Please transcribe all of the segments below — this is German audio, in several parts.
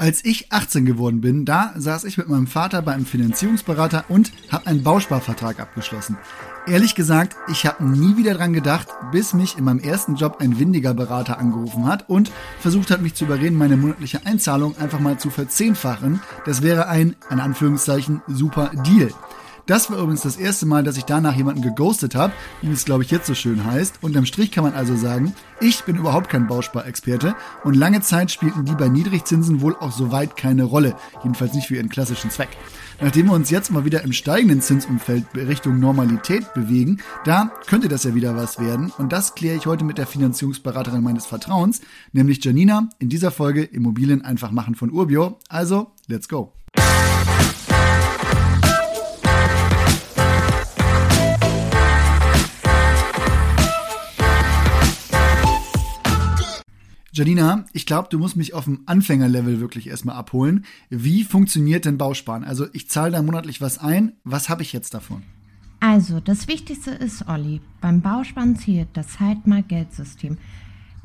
Als ich 18 geworden bin, da saß ich mit meinem Vater bei einem Finanzierungsberater und habe einen Bausparvertrag abgeschlossen. Ehrlich gesagt, ich habe nie wieder dran gedacht, bis mich in meinem ersten Job ein windiger Berater angerufen hat und versucht hat, mich zu überreden, meine monatliche Einzahlung einfach mal zu verzehnfachen. Das wäre ein, in Anführungszeichen, super Deal. Das war übrigens das erste Mal, dass ich danach jemanden geghostet habe, wie es glaube ich jetzt so schön heißt. Unterm Strich kann man also sagen, ich bin überhaupt kein Bausparexperte und lange Zeit spielten die bei Niedrigzinsen wohl auch soweit keine Rolle. Jedenfalls nicht für ihren klassischen Zweck. Nachdem wir uns jetzt mal wieder im steigenden Zinsumfeld Richtung Normalität bewegen, da könnte das ja wieder was werden. Und das kläre ich heute mit der Finanzierungsberaterin meines Vertrauens, nämlich Janina, in dieser Folge Immobilien einfach machen von Urbio. Also, let's go. Janina, ich glaube, du musst mich auf dem Anfängerlevel wirklich erstmal abholen. Wie funktioniert denn Bausparen? Also ich zahle da monatlich was ein. Was habe ich jetzt davon? Also, das Wichtigste ist, Olli, beim Bausparen zählt das Zeit-mal-Geld-System.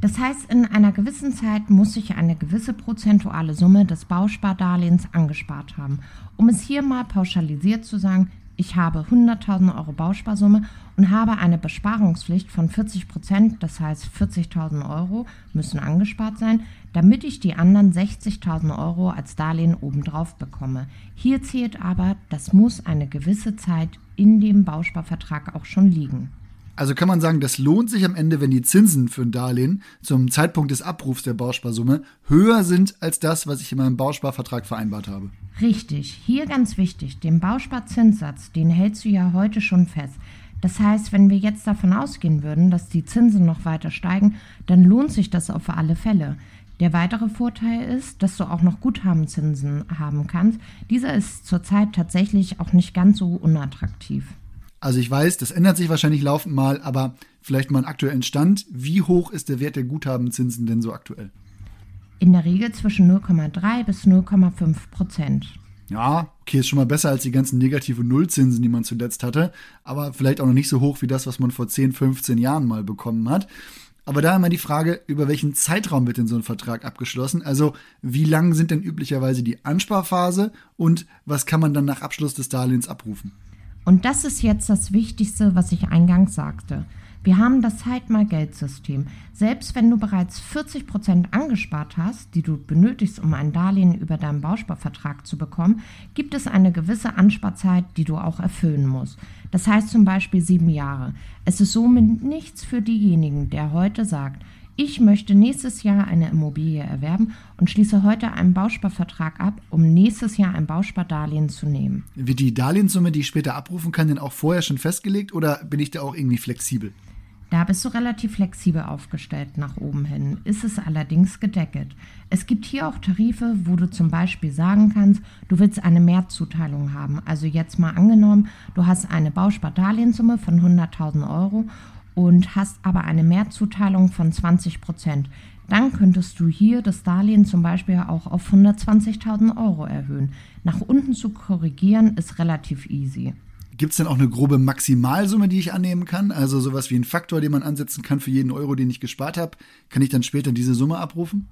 Das heißt, in einer gewissen Zeit muss ich eine gewisse prozentuale Summe des Bauspardarlehens angespart haben. Um es hier mal pauschalisiert zu sagen, ich habe 100.000 Euro Bausparsumme und habe eine Besparungspflicht von 40 Prozent, das heißt 40.000 Euro müssen angespart sein, damit ich die anderen 60.000 Euro als Darlehen obendrauf bekomme. Hier zählt aber, das muss eine gewisse Zeit in dem Bausparvertrag auch schon liegen. Also kann man sagen, das lohnt sich am Ende, wenn die Zinsen für ein Darlehen zum Zeitpunkt des Abrufs der Bausparsumme höher sind als das, was ich in meinem Bausparvertrag vereinbart habe. Richtig, hier ganz wichtig, den Bausparzinssatz, den hältst du ja heute schon fest. Das heißt, wenn wir jetzt davon ausgehen würden, dass die Zinsen noch weiter steigen, dann lohnt sich das auf alle Fälle. Der weitere Vorteil ist, dass du auch noch Guthabenzinsen haben kannst. Dieser ist zurzeit tatsächlich auch nicht ganz so unattraktiv. Also ich weiß, das ändert sich wahrscheinlich laufend mal, aber vielleicht mal einen aktuellen Stand. Wie hoch ist der Wert der Guthabenzinsen denn so aktuell? In der Regel zwischen 0,3 bis 0,5 Prozent. Ja, okay, ist schon mal besser als die ganzen negative Nullzinsen, die man zuletzt hatte, aber vielleicht auch noch nicht so hoch wie das, was man vor 10, 15 Jahren mal bekommen hat. Aber da immer die Frage, über welchen Zeitraum wird denn so ein Vertrag abgeschlossen? Also wie lang sind denn üblicherweise die Ansparphase und was kann man dann nach Abschluss des Darlehens abrufen? Und das ist jetzt das Wichtigste, was ich eingangs sagte. Wir haben das Zeit-mal-Geld-System. Selbst wenn du bereits 40 Prozent angespart hast, die du benötigst, um ein Darlehen über deinen Bausparvertrag zu bekommen, gibt es eine gewisse Ansparzeit, die du auch erfüllen musst. Das heißt zum Beispiel sieben Jahre. Es ist somit nichts für diejenigen, der heute sagt, ich möchte nächstes Jahr eine Immobilie erwerben und schließe heute einen Bausparvertrag ab, um nächstes Jahr ein Bauspardarlehen zu nehmen. Wird die Darlehenssumme, die ich später abrufen kann, denn auch vorher schon festgelegt oder bin ich da auch irgendwie flexibel? Da bist du relativ flexibel aufgestellt nach oben hin, ist es allerdings gedeckelt. Es gibt hier auch Tarife, wo du zum Beispiel sagen kannst, du willst eine Mehrzuteilung haben. Also jetzt mal angenommen, du hast eine Bauspardarlehenssumme von 100.000 Euro und hast aber eine Mehrzuteilung von 20 Prozent, dann könntest du hier das Darlehen zum Beispiel auch auf 120.000 Euro erhöhen. Nach unten zu korrigieren ist relativ easy. Gibt es denn auch eine grobe Maximalsumme, die ich annehmen kann? Also sowas wie ein Faktor, den man ansetzen kann für jeden Euro, den ich gespart habe. Kann ich dann später diese Summe abrufen?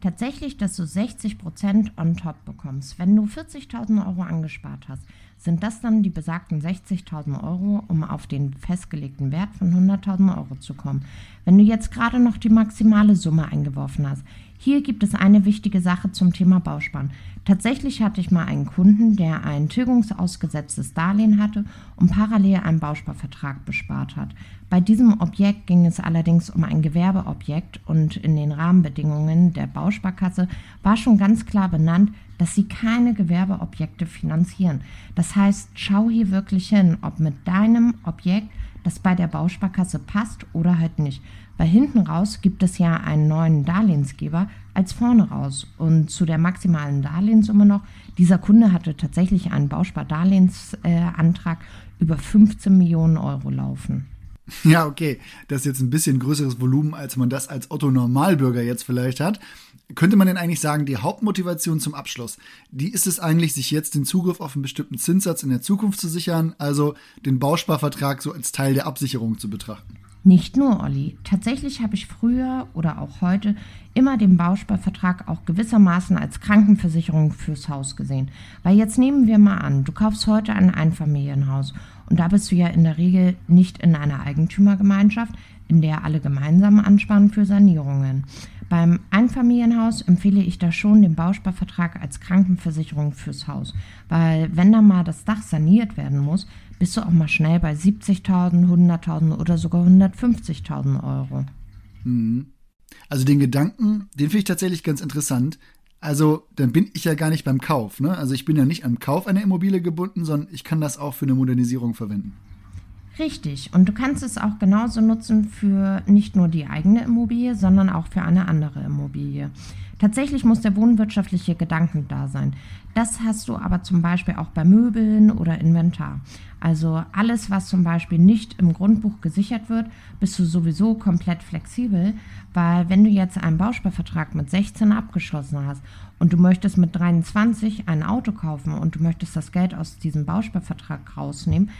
Tatsächlich, dass du 60 Prozent on top bekommst. Wenn du 40.000 Euro angespart hast, sind das dann die besagten 60.000 Euro, um auf den festgelegten Wert von 100.000 Euro zu kommen. Wenn du jetzt gerade noch die maximale Summe eingeworfen hast, hier gibt es eine wichtige Sache zum Thema Bausparen. Tatsächlich hatte ich mal einen Kunden, der ein tilgungsausgesetztes Darlehen hatte und parallel einen Bausparvertrag bespart hat. Bei diesem Objekt ging es allerdings um ein Gewerbeobjekt und in den Rahmenbedingungen der Bausparkasse war schon ganz klar benannt, dass sie keine Gewerbeobjekte finanzieren. Das heißt, schau hier wirklich hin, ob mit deinem Objekt das bei der Bausparkasse passt oder halt nicht. Weil hinten raus gibt es ja einen neuen Darlehensgeber als vorne raus. Und zu der maximalen Darlehenssumme noch, dieser Kunde hatte tatsächlich einen Bauspardarlehensantrag äh, über 15 Millionen Euro laufen. Ja, okay. Das ist jetzt ein bisschen größeres Volumen, als man das als Otto Normalbürger jetzt vielleicht hat. Könnte man denn eigentlich sagen, die Hauptmotivation zum Abschluss, die ist es eigentlich, sich jetzt den Zugriff auf einen bestimmten Zinssatz in der Zukunft zu sichern, also den Bausparvertrag so als Teil der Absicherung zu betrachten? Nicht nur, Olli. Tatsächlich habe ich früher oder auch heute immer den Bausparvertrag auch gewissermaßen als Krankenversicherung fürs Haus gesehen. Weil jetzt nehmen wir mal an, du kaufst heute ein Einfamilienhaus und da bist du ja in der Regel nicht in einer Eigentümergemeinschaft, in der alle gemeinsam ansparen für Sanierungen. Beim Einfamilienhaus empfehle ich da schon den Bausparvertrag als Krankenversicherung fürs Haus, weil wenn da mal das Dach saniert werden muss, bist du auch mal schnell bei 70.000, 100.000 oder sogar 150.000 Euro. Mhm. Also den Gedanken, den finde ich tatsächlich ganz interessant. Also dann bin ich ja gar nicht beim Kauf. Ne? Also ich bin ja nicht am Kauf einer Immobilie gebunden, sondern ich kann das auch für eine Modernisierung verwenden. Richtig. Und du kannst es auch genauso nutzen für nicht nur die eigene Immobilie, sondern auch für eine andere Immobilie. Tatsächlich muss der wohnwirtschaftliche Gedanken da sein. Das hast du aber zum Beispiel auch bei Möbeln oder Inventar. Also alles, was zum Beispiel nicht im Grundbuch gesichert wird, bist du sowieso komplett flexibel, weil wenn du jetzt einen Bausparvertrag mit 16 abgeschlossen hast und du möchtest mit 23 ein Auto kaufen und du möchtest das Geld aus diesem Bausparvertrag rausnehmen,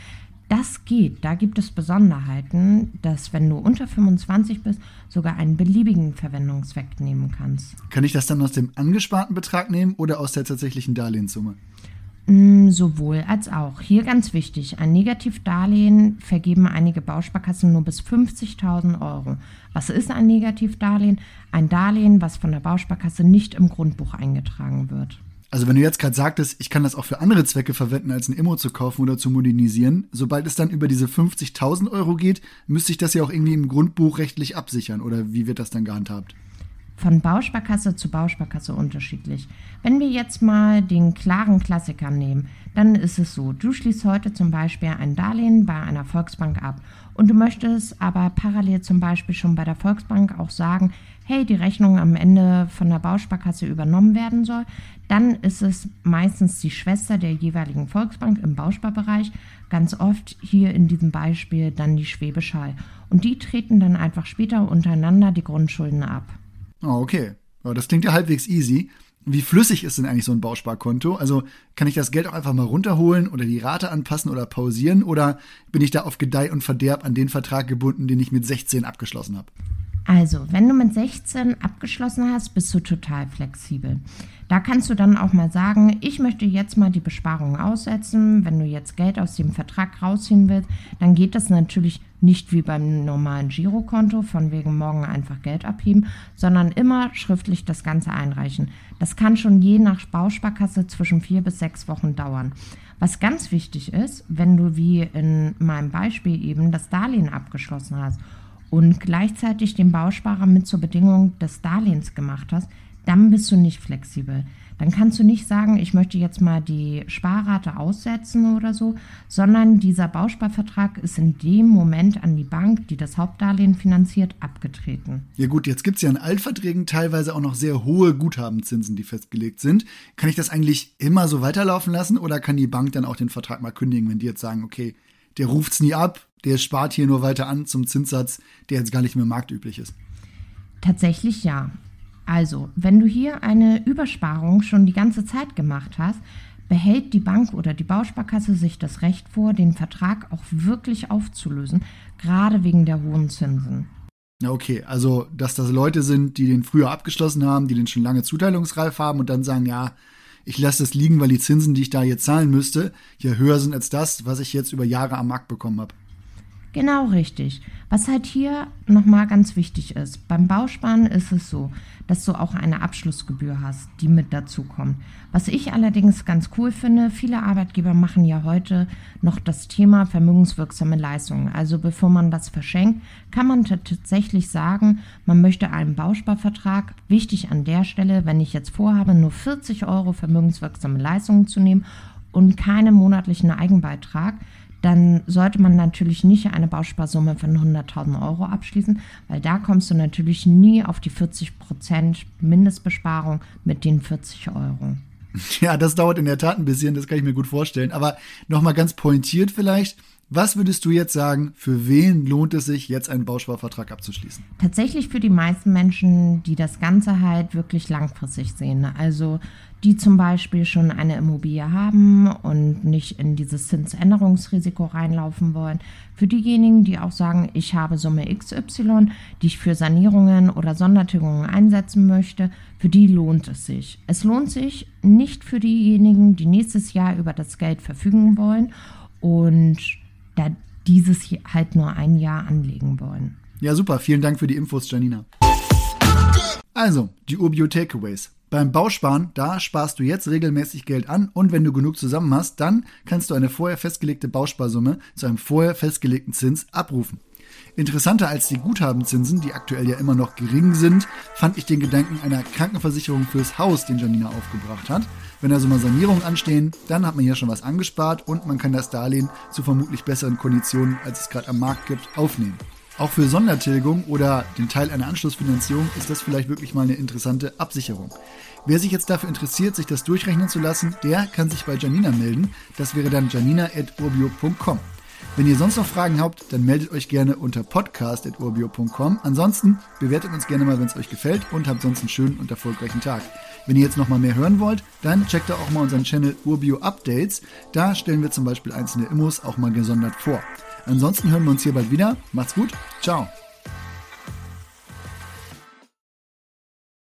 das geht. Da gibt es Besonderheiten, dass wenn du unter 25 bist, sogar einen beliebigen Verwendungszweck nehmen kannst. Kann ich das dann aus dem angesparten Betrag nehmen oder aus der tatsächlichen Darlehenssumme? Mm, sowohl als auch. Hier ganz wichtig, ein Negativdarlehen vergeben einige Bausparkassen nur bis 50.000 Euro. Was ist ein Negativdarlehen? Ein Darlehen, was von der Bausparkasse nicht im Grundbuch eingetragen wird. Also wenn du jetzt gerade sagtest, ich kann das auch für andere Zwecke verwenden, als ein Immo zu kaufen oder zu modernisieren, sobald es dann über diese 50.000 Euro geht, müsste ich das ja auch irgendwie im Grundbuch rechtlich absichern oder wie wird das dann gehandhabt? Von Bausparkasse zu Bausparkasse unterschiedlich. Wenn wir jetzt mal den klaren Klassiker nehmen, dann ist es so, du schließt heute zum Beispiel ein Darlehen bei einer Volksbank ab und du möchtest aber parallel zum Beispiel schon bei der Volksbank auch sagen, hey, die Rechnung am Ende von der Bausparkasse übernommen werden soll, dann ist es meistens die Schwester der jeweiligen Volksbank im Bausparbereich, ganz oft hier in diesem Beispiel dann die Schwäbisch. Und die treten dann einfach später untereinander die Grundschulden ab. Oh, okay. Ja, das klingt ja halbwegs easy. Wie flüssig ist denn eigentlich so ein Bausparkonto? Also kann ich das Geld auch einfach mal runterholen oder die Rate anpassen oder pausieren oder bin ich da auf Gedeih und Verderb an den Vertrag gebunden, den ich mit 16 abgeschlossen habe? Also, wenn du mit 16 abgeschlossen hast, bist du total flexibel. Da kannst du dann auch mal sagen, ich möchte jetzt mal die Besparung aussetzen. Wenn du jetzt Geld aus dem Vertrag rausziehen willst, dann geht das natürlich nicht wie beim normalen Girokonto, von wegen morgen einfach Geld abheben, sondern immer schriftlich das Ganze einreichen. Das kann schon je nach Bausparkasse zwischen vier bis sechs Wochen dauern. Was ganz wichtig ist, wenn du wie in meinem Beispiel eben das Darlehen abgeschlossen hast und gleichzeitig den Bausparer mit zur Bedingung des Darlehens gemacht hast, dann bist du nicht flexibel. Dann kannst du nicht sagen, ich möchte jetzt mal die Sparrate aussetzen oder so, sondern dieser Bausparvertrag ist in dem Moment an die Bank, die das Hauptdarlehen finanziert, abgetreten. Ja gut, jetzt gibt es ja in Altverträgen teilweise auch noch sehr hohe Guthabenzinsen, die festgelegt sind. Kann ich das eigentlich immer so weiterlaufen lassen oder kann die Bank dann auch den Vertrag mal kündigen, wenn die jetzt sagen, okay, der ruft es nie ab, der spart hier nur weiter an zum Zinssatz, der jetzt gar nicht mehr marktüblich ist. Tatsächlich ja. Also, wenn du hier eine Übersparung schon die ganze Zeit gemacht hast, behält die Bank oder die Bausparkasse sich das Recht vor, den Vertrag auch wirklich aufzulösen, gerade wegen der hohen Zinsen. Ja, okay. Also, dass das Leute sind, die den früher abgeschlossen haben, die den schon lange zuteilungsreif haben und dann sagen, ja, ich lasse das liegen, weil die Zinsen, die ich da jetzt zahlen müsste, ja höher sind als das, was ich jetzt über Jahre am Markt bekommen habe. Genau richtig. Was halt hier nochmal ganz wichtig ist, beim Bausparen ist es so, dass du auch eine Abschlussgebühr hast, die mit dazu kommt. Was ich allerdings ganz cool finde, viele Arbeitgeber machen ja heute noch das Thema vermögenswirksame Leistungen. Also bevor man das verschenkt, kann man tatsächlich sagen, man möchte einen Bausparvertrag. Wichtig an der Stelle, wenn ich jetzt vorhabe, nur 40 Euro vermögenswirksame Leistungen zu nehmen und keinen monatlichen Eigenbeitrag, dann sollte man natürlich nicht eine Bausparsumme von 100.000 Euro abschließen, weil da kommst du natürlich nie auf die 40% Mindestbesparung mit den 40 Euro. Ja, das dauert in der Tat ein bisschen, das kann ich mir gut vorstellen. Aber nochmal ganz pointiert vielleicht, Was würdest du jetzt sagen, für wen lohnt es sich, jetzt einen Bausparvertrag abzuschließen? Tatsächlich für die meisten Menschen, die das Ganze halt wirklich langfristig sehen. Also die zum Beispiel schon eine Immobilie haben und nicht in dieses Zinsänderungsrisiko reinlaufen wollen. Für diejenigen, die auch sagen, ich habe Summe XY, die ich für Sanierungen oder Sondertilgungen einsetzen möchte, für die lohnt es sich. Es lohnt sich nicht für diejenigen, die nächstes Jahr über das Geld verfügen wollen und da dieses halt nur ein Jahr anlegen wollen. Ja, super. Vielen Dank für die Infos, Janina. Also, die Urbio Takeaways. Beim Bausparen, da sparst du jetzt regelmäßig Geld an und wenn du genug zusammen hast, dann kannst du eine vorher festgelegte Bausparsumme zu einem vorher festgelegten Zins abrufen. Interessanter als die Guthabenzinsen, die aktuell ja immer noch gering sind, fand ich den Gedanken einer Krankenversicherung fürs Haus, den Janina aufgebracht hat. Wenn also mal Sanierungen anstehen, dann hat man ja schon was angespart und man kann das Darlehen zu vermutlich besseren Konditionen, als es gerade am Markt gibt, aufnehmen. Auch für Sondertilgung oder den Teil einer Anschlussfinanzierung ist das vielleicht wirklich mal eine interessante Absicherung. Wer sich jetzt dafür interessiert, sich das durchrechnen zu lassen, der kann sich bei Janina melden. Das wäre dann janina.urbio.com. Wenn ihr sonst noch Fragen habt, dann meldet euch gerne unter podcast.urbio.com. Ansonsten bewertet uns gerne mal, wenn es euch gefällt und habt sonst einen schönen und erfolgreichen Tag. Wenn ihr jetzt noch mal mehr hören wollt, dann checkt da auch mal unseren Channel Urbio Updates. Da stellen wir zum Beispiel einzelne Immos auch mal gesondert vor. Ansonsten hören wir uns hier bald wieder. Macht's gut. Ciao.